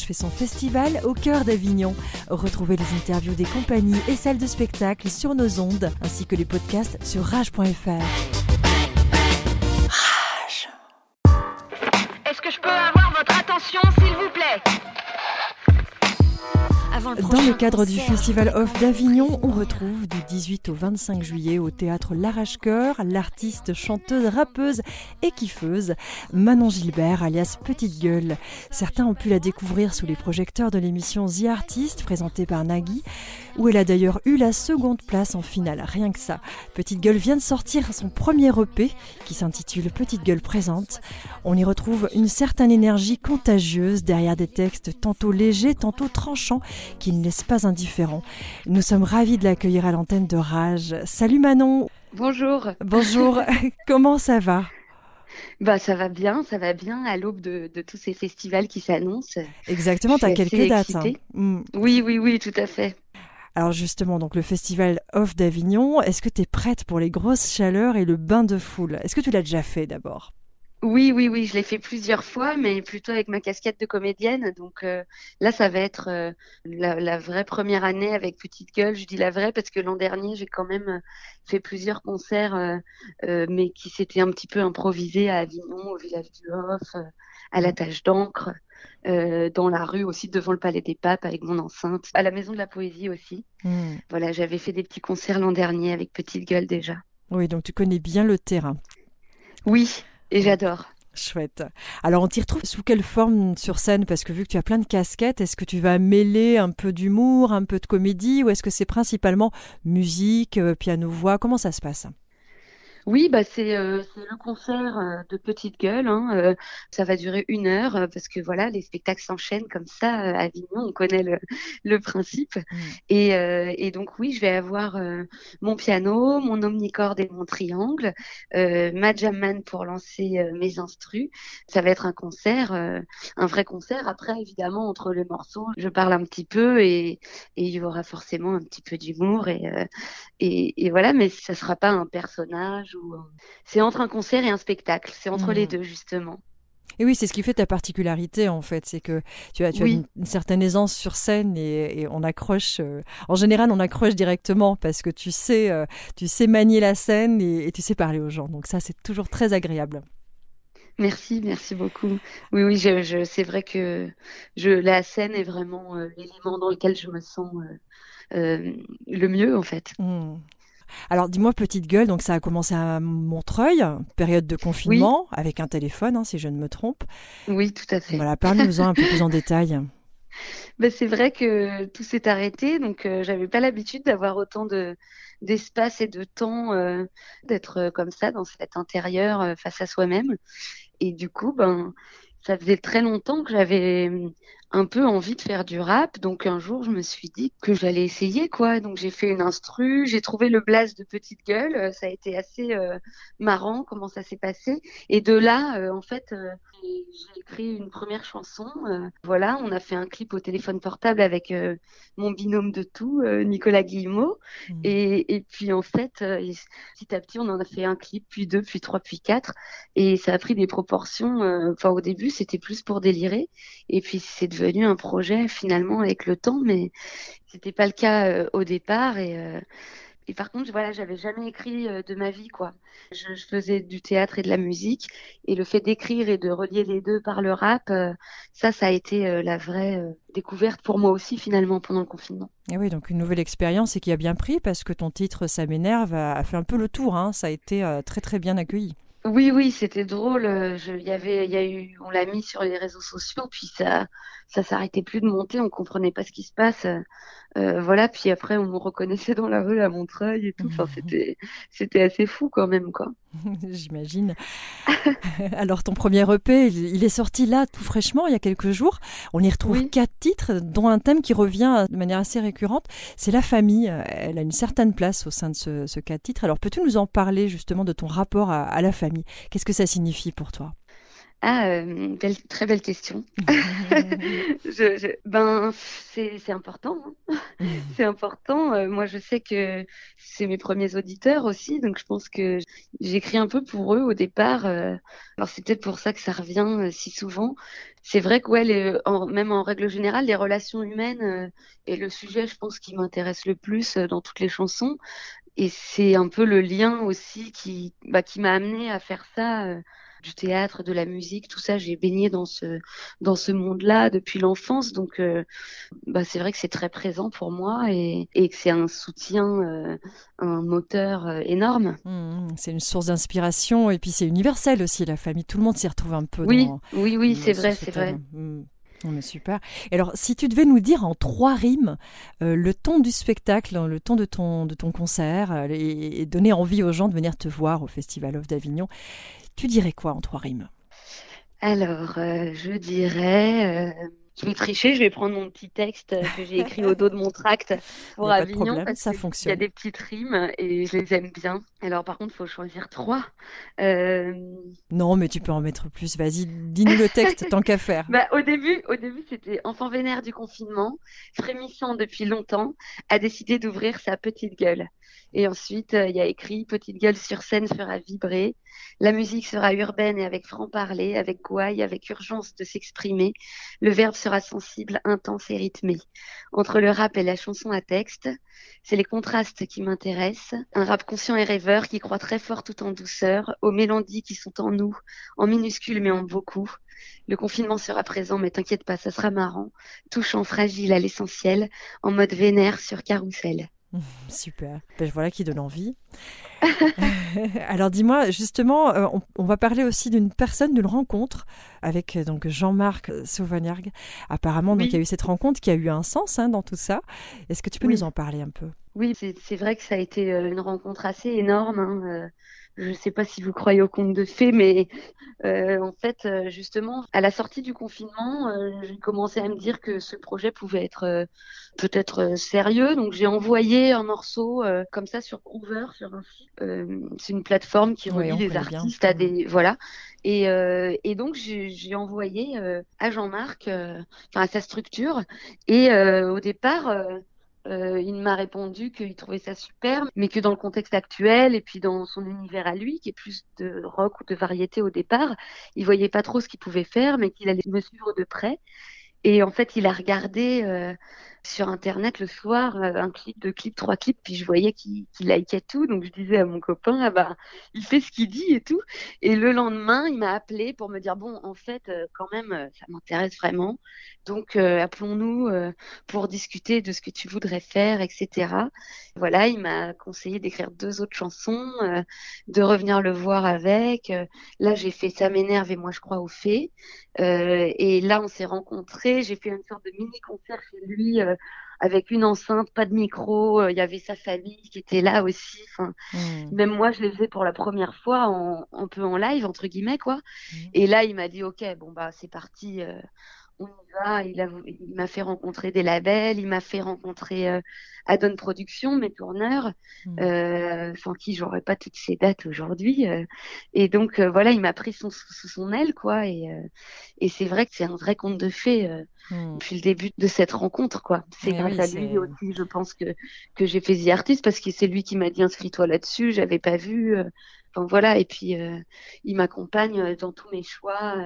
Fait son festival au cœur d'Avignon. Retrouvez les interviews des compagnies et salles de spectacle sur nos ondes, ainsi que les podcasts sur rage.fr. Rage. Est-ce que je peux avoir votre attention, dans le cadre du Festival Off d'Avignon, on retrouve du 18 au 25 juillet au théâtre L'Arrache-Cœur l'artiste, chanteuse, rappeuse et kiffeuse Manon Gilbert, alias Petite Gueule. Certains ont pu la découvrir sous les projecteurs de l'émission The Artist, présentée par Nagui, où elle a d'ailleurs eu la seconde place en finale, rien que ça. Petite Gueule vient de sortir son premier EP qui s'intitule Petite Gueule présente. On y retrouve une certaine énergie contagieuse derrière des textes tantôt légers, tantôt tranchants qui ne laisse pas indifférent. Nous sommes ravis de l'accueillir à l'antenne de Rage. Salut Manon Bonjour Bonjour, comment ça va? Bah, ça va bien, ça va bien à l'aube de, tous ces festivals qui s'annoncent. Exactement, tu as quelques dates. Hein. Mm. Oui, oui, oui, tout à fait. Alors justement, donc le festival Off d'Avignon, est-ce que tu es prête pour les grosses chaleurs et le bain de foule? Est-ce que tu l'as déjà fait d'abord? Oui, oui, oui, je l'ai fait plusieurs fois, mais plutôt avec ma casquette de comédienne. Donc euh, là, ça va être euh, la, vraie première année avec Petite Gueule. Je dis la vraie parce que l'an dernier, j'ai quand même euh, fait plusieurs concerts, mais qui s'étaient un petit peu improvisés à Avignon, au village du Hof, à la tâche d'encre, dans la rue aussi, devant le Palais des Papes avec mon enceinte, à la Maison de la Poésie aussi. Hmm. Voilà, j'avais fait des petits concerts l'an dernier avec Petite Gueule déjà. Oui, donc tu connais bien le terrain. Oui, et j'adore. Chouette. Alors on t'y retrouve sous quelle forme sur scène? Parce que vu que tu as plein de casquettes, est-ce que tu vas mêler un peu d'humour, un peu de comédie, ou est-ce que c'est principalement musique, euh, piano-voix? Comment ça se passe? Oui, bah c'est euh, le concert euh, de Petite Gueule. Hein, euh, ça va durer une heure parce que voilà, les spectacles s'enchaînent comme ça à Avignon. On connaît le, le principe. Mmh. Et, et, donc oui, je vais avoir mon piano, mon omnicorde et mon triangle, ma jamman pour lancer mes instrus. Ça va être un concert, un vrai concert. Après, évidemment, entre les morceaux, je parle un petit peu et, et il y aura forcément un petit peu d'humour et, et, et voilà, mais ça sera pas un personnage euh, c'est entre un concert et un spectacle. C'est entre les hmm. deux, justement. Et oui, c'est ce qui fait ta particularité en fait, c'est que tu as, une, certaine aisance sur scène et, on accroche. Euh, en général, on accroche directement parce que tu sais, euh, tu sais manier la scène et, tu sais parler aux gens. Donc ça, c'est toujours très agréable. Merci, merci beaucoup. Oui, oui, je, c'est vrai que je, la scène est vraiment l'élément dans lequel je me sens le mieux en fait. Hmm. Alors dis-moi, petite gueule, donc ça a commencé à Montreuil, période de confinement, avec un téléphone, hein, si je ne me trompe. Oui, tout à fait. Voilà, parle-nous-en un peu plus en détail. Ben, c'est vrai que tout s'est arrêté, donc euh, j'avais pas l'habitude d'avoir autant de d'espace et de temps euh, d'être euh, comme ça dans cet intérieur face à soi-même. Et du coup, ben ça faisait très longtemps que j'avais un peu envie de faire du rap. Donc un jour, je me suis dit que j'allais essayer quoi. Donc j'ai fait une instru, j'ai trouvé le blast de Petite Gueule. Euh, ça a été assez euh, marrant comment ça s'est passé. Et de là, euh, en fait, j'ai écrit une première chanson. voilà, on a fait un clip au téléphone portable avec mon binôme de tout, Nicolas Guillemot. Mmh. Et, et, puis en fait, petit à petit, on en a fait un clip, puis deux, puis trois, puis quatre. Et ça a pris des proportions. Enfin, au début, c'était plus pour délirer. Et puis c'est devenu devenu un projet finalement avec le temps, mais c'était pas le cas euh, au départ. Et, euh, et par contre, voilà, j'avais jamais écrit euh, de ma vie, quoi. Je, faisais du théâtre et de la musique, et le fait d'écrire et de relier les deux par le rap, ça, ça a été la vraie découverte pour moi aussi finalement pendant le confinement. Et oui, donc une nouvelle expérience et qui a bien pris parce que ton titre Ça m'énerve a, fait un peu le tour. Hein. Ça a été très très bien accueilli. Oui, oui, c'était drôle. Je, y avait, il y a eu, on l'a mis sur les réseaux sociaux, puis ça, ça s'arrêtait plus de monter. On comprenait pas ce qui se passe. Euh, voilà. Puis après, on me reconnaissait dans la rue à Montreuil et tout. Enfin, c'était, c'était assez fou quand même, quoi. J'imagine. Alors, ton premier EP, il est sorti là tout fraîchement, il y a quelques jours. On y retrouve quatre titres, dont un thème qui revient de manière assez récurrente. C'est la famille. Elle a une certaine place au sein de ce, ce quatre titres. Alors, peux-tu nous en parler justement de ton rapport à, la famille? Qu'est-ce que ça signifie pour toi? Ah, euh, belle, très belle question. je, je, ben, c'est important. Hein. c'est important. Euh, moi, je sais que c'est mes premiers auditeurs aussi, donc je pense que j'écris un peu pour eux au départ. Euh. alors, c'est peut-être pour ça que ça revient si souvent. C'est vrai que, ouais, les, en, même en règle générale, les relations humaines est le sujet, je pense, qui m'intéresse le plus dans toutes les chansons. Et c'est un peu le lien aussi qui, bah, qui m'a amené à faire ça du théâtre, de la musique, tout ça, j'ai baigné dans ce dans ce monde-là depuis l'enfance, donc euh, bah, c'est vrai que c'est très présent pour moi et, et que c'est un soutien, euh, un moteur euh, énorme. Mmh, mmh. c'est une source d'inspiration et puis c'est universel aussi, la famille, tout le monde s'y retrouve un peu. Oui, oui, oui, c'est vrai, c'est vrai. Mmh. Alors, si tu devais nous dire en trois rimes le ton du spectacle, le ton de ton, de ton concert, et, et, donner envie aux gens de venir te voir au Festival of d'Avignon, tu dirais quoi en trois rimes? Alors, euh, je dirais. Euh, je vais tricher, je vais prendre mon petit texte que j'ai écrit au dos de mon tract pour Avignon. parce ça fonctionne. Il y a des petites rimes et je les aime bien. Alors, par contre, il faut choisir trois. Euh, non, mais tu peux en mettre plus. Vas-y, dis-nous le texte, tant qu'à faire. Bah, au début, au début c'était enfant vénère du confinement, frémissant depuis longtemps, a décidé d'ouvrir sa petite gueule. Et ensuite, euh, il y a écrit Petite gueule sur scène fera vibrer. La musique sera urbaine et avec franc-parler, avec gouaille, avec urgence de s'exprimer. Le verbe sera sensible, intense et rythmé. Entre le rap et la chanson à texte, c'est les contrastes qui m'intéressent. Un rap conscient et rêveur qui croit très fort tout en douceur, aux mélodies qui sont en nous, en minuscules mais en beaucoup. Le confinement sera présent, mais t'inquiète pas, ça sera marrant. Touchant, fragile à l'essentiel, en mode vénère sur carrousel. Super. Ben, voilà qui donne envie. Alors dis-moi, justement, euh, on, va parler aussi d'une personne, d'une rencontre avec euh, donc Jean-Marc Sauvagnargues. Apparemment, donc, il y a eu cette rencontre qui a eu un sens hein, dans tout ça. Est-ce que tu peux nous en parler un peu? Oui, c'est vrai que ça a été euh, une rencontre assez énorme. Hein, je ne sais pas si vous croyez au conte de fées, mais euh, en fait, euh, justement, à la sortie du confinement, euh, j'ai commencé à me dire que ce projet pouvait être peut-être sérieux. Donc, j'ai envoyé un morceau comme ça sur Groover, sur un site. c'est une plateforme qui relie les artistes à des voilà. Et, et donc, j'ai envoyé à Jean-Marc, enfin à sa structure. Et au départ euh, il m'a répondu qu'il trouvait ça super, mais que dans le contexte actuel et puis dans son univers à lui, qui est plus de rock ou de variété au départ, il voyait pas trop ce qu'il pouvait faire, mais qu'il allait me suivre de près. Et en fait, il a regardé euh, sur internet le soir euh, un clip, deux clips, trois clips, puis je voyais qu'il qu likait tout, donc je disais à mon copain ah bah il fait ce qu'il dit et tout. Et le lendemain, il m'a appelé pour me dire bon en fait euh, quand même euh, ça m'intéresse vraiment, donc appelons-nous pour discuter de ce que tu voudrais faire, etc. Voilà, il m'a conseillé d'écrire deux autres chansons, de revenir le voir avec. là j'ai fait ça m'énerve et moi je crois au fait. et là on s'est rencontrés, j'ai fait une sorte de mini concert chez lui euh, avec une enceinte, pas de micro. Euh, il y avait sa famille qui était là aussi. Enfin, hmm. Même moi, je l'ai fait pour la première fois en, un peu en live, entre guillemets, quoi. Hmm. Et là, il m'a dit, OK, bon, bah, c'est parti. Euh, on y va. Il, m'a fait rencontrer des labels, il m'a fait rencontrer euh, Adon Productions, mes tourneurs, mmh. euh, sans qui j'aurais pas toutes ces dates aujourd'hui. Euh. et donc voilà, il m'a pris sous son aile, quoi. Et, et c'est vrai que c'est un vrai conte de fées mmh. depuis le début de cette rencontre, quoi. C'est grâce à lui aussi, je pense que que j'ai fait The Artist parce que c'est lui qui m'a dit inscris-toi là-dessus. J'avais pas vu. Enfin voilà, et puis il m'accompagne dans tous mes choix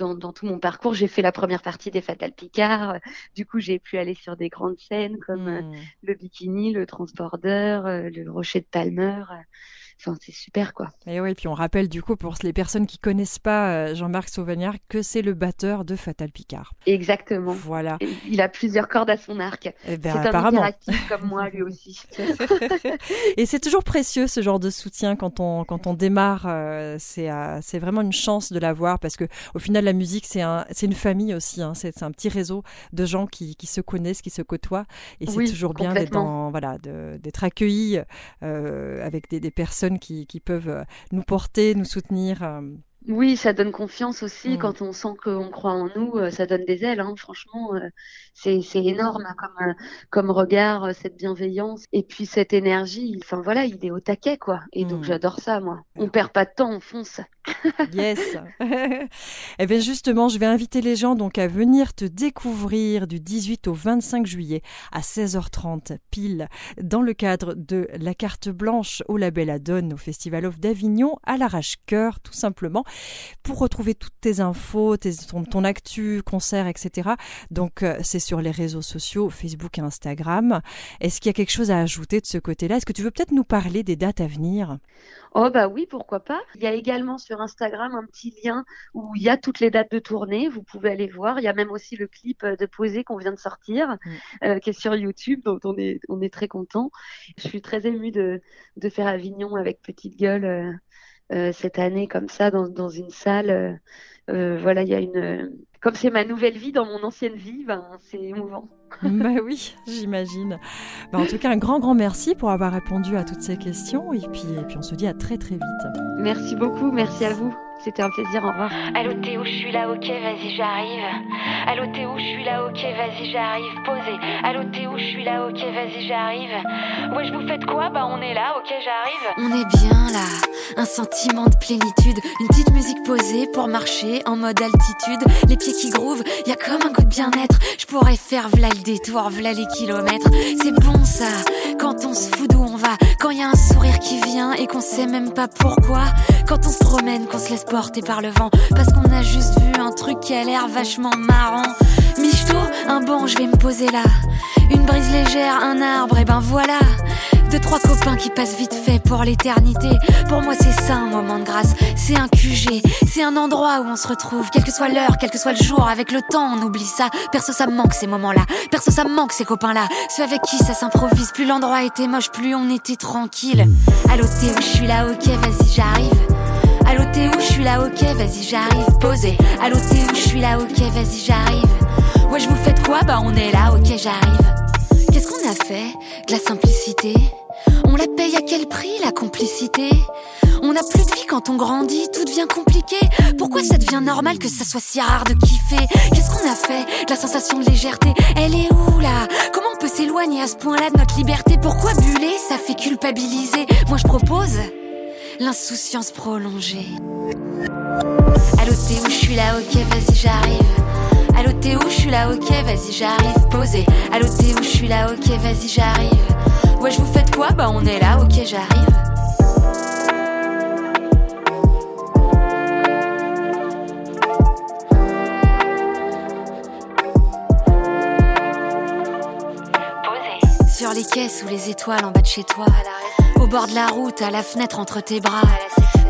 dans, tout mon parcours. J'ai fait la première partie des Fatal Picard. Du coup, j'ai pu aller sur des grandes scènes comme euh, hmm. le Bikini, le Transborder, euh, le Rocher de Palmer. Enfin, c'est super quoi. Et oui, puis on rappelle du coup pour les personnes qui connaissent pas euh, Jean-Marc Sauvagnard que c'est le batteur de Fatal Picard. Exactement. Voilà. il a plusieurs cordes à son arc. Eh ben, c'est apparemment. un comme moi lui aussi. et c'est toujours précieux ce genre de soutien quand on quand on démarre. Euh, c'est euh, c'est vraiment une chance de l'avoir parce que au final la musique c'est un c'est une famille aussi. Hein. c'est un petit réseau de gens qui, qui se connaissent, qui se côtoient et c'est toujours bien d'être voilà d'être accueilli avec des, des personnes qui, peuvent euh, nous porter, nous soutenir. Oui, ça donne confiance aussi Mm. quand on sent qu'on croit en nous, euh, ça donne des ailes, hein. Franchement, euh, c'est énorme hein, comme euh, comme regard, cette bienveillance et puis cette énergie. Enfin voilà, il est au taquet quoi. Et donc Mm. j'adore ça moi. On perd pas de temps, on fonce. Yes. Eh bien justement, je vais inviter les gens donc à venir te découvrir du 18 au 25 juillet à 16h30 pile dans le cadre de la carte blanche au label Adone au Festival of d'Avignon à l'arrache-cœur tout simplement pour retrouver toutes tes infos, tes, ton, ton actu, concert, etc. Donc euh, c'est sur les réseaux sociaux Facebook et Instagram. Est-ce qu'il y a quelque chose à ajouter de ce côté-là? Est-ce que tu veux peut-être nous parler des dates à venir? Oh bah oui, pourquoi pas. Il y a également sur Instagram un petit lien où il y a toutes les dates de tournée. Vous pouvez aller voir. Il y a même aussi le clip euh, de Posé qu'on vient de sortir, Mm. euh, qui est sur YouTube, dont on est, on est très content. Je suis très émue de, de faire Avignon avec Petite Gueule euh, cette année comme ça dans, dans une salle. euh, euh, voilà, il y a une. Comme c'est ma nouvelle vie dans mon ancienne vie, ben c'est émouvant. bah oui, j'imagine. Bah, en tout cas, un grand, grand merci pour avoir répondu à toutes ces questions. Et puis, et puis on se dit à très, très vite. Merci beaucoup, merci à vous. C'était un plaisir. Au revoir. Allô Théo, je suis là, ok, vas-y, j'arrive. Allô Théo, je suis là, ok, vas-y, j'arrive. Posé. Allô Théo, je suis là, ok, vas-y, j'arrive. Ouais, je vous faites quoi? Bah, on est là, ok, j'arrive. On est bien là, un sentiment de plénitude, une petite musique posée pour marcher en mode altitude, les pieds qui groovent, y a comme un goût de bien-être. Je pourrais faire v'là le détour, v'là les kilomètres. C'est bon ça, quand on se fout d'où on va, quand y a un sourire qui vient et qu'on sait même pas pourquoi, quand on se promène, qu'on se laisse porter par le vent, parce qu'on a juste vu un truc qui a l'air vachement marrant. Michto, un banc, je vais me poser là. Une brise légère, un arbre, et ben voilà. Deux, trois copains qui passent vite fait pour l'éternité. Pour moi, c'est ça un moment de grâce. C'est un QG, c'est un endroit où on se retrouve. Quelle que soit l'heure, quel que soit le jour, avec le temps, on oublie ça. Perso, ça me manque ces moments-là. Perso, ça me manque ces copains-là. Ceux avec qui ça s'improvise. Plus l'endroit était moche, plus on était tranquille. Allô, Théo, je suis là, ok, vas-y, j'arrive. Allô Théo, je suis là, ok, vas-y, j'arrive. Posé. Allô Théo, je suis là, ok, vas-y, j'arrive. Ouais, je vous faites quoi? Bah, on est là, ok, j'arrive. Qu'est-ce qu'on a fait? De la simplicité On la paye à quel prix, la complicité? On n'a plus de vie quand on grandit, tout devient compliqué. Pourquoi ça devient normal que ça soit si rare de kiffer? Qu'est-ce qu'on a fait? De la sensation de légèreté, elle est où là? Comment on peut s'éloigner à ce point-là de notre liberté? Pourquoi buller? Ça fait culpabiliser. Moi je propose l'insouciance prolongée. Allô Théo, je suis là, ok, vas-y, j'arrive. Allô Théo, je suis là, ok, vas-y, j'arrive. Posé. Allô Théo, je suis là, ok, vas-y, j'arrive. Ouais, je vous faites quoi? Bah, on est là, ok, j'arrive. Sur les quais sous les étoiles en bas de chez toi. Au bord de la route, à la fenêtre entre tes bras.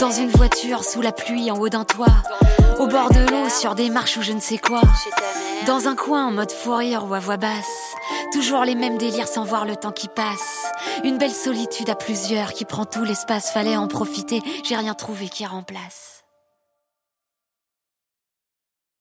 Dans une voiture sous la pluie en haut d'un toit. Au bord de l'eau, sur des marches ou je ne sais quoi. Dans un coin en mode fou rire ou à voix basse. Toujours les mêmes délires sans voir le temps qui passe. Une belle solitude à plusieurs qui prend tout l'espace. Fallait en profiter, j'ai rien trouvé qui remplace.